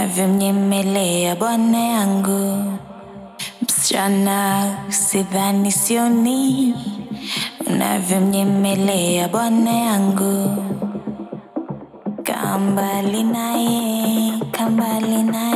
Unavyomnyemelea bwana yangu msichana sidhani sioni unavyomnyemelea bwana yangu kambali naye kambali naye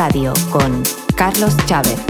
Radio con Carlos Chávez.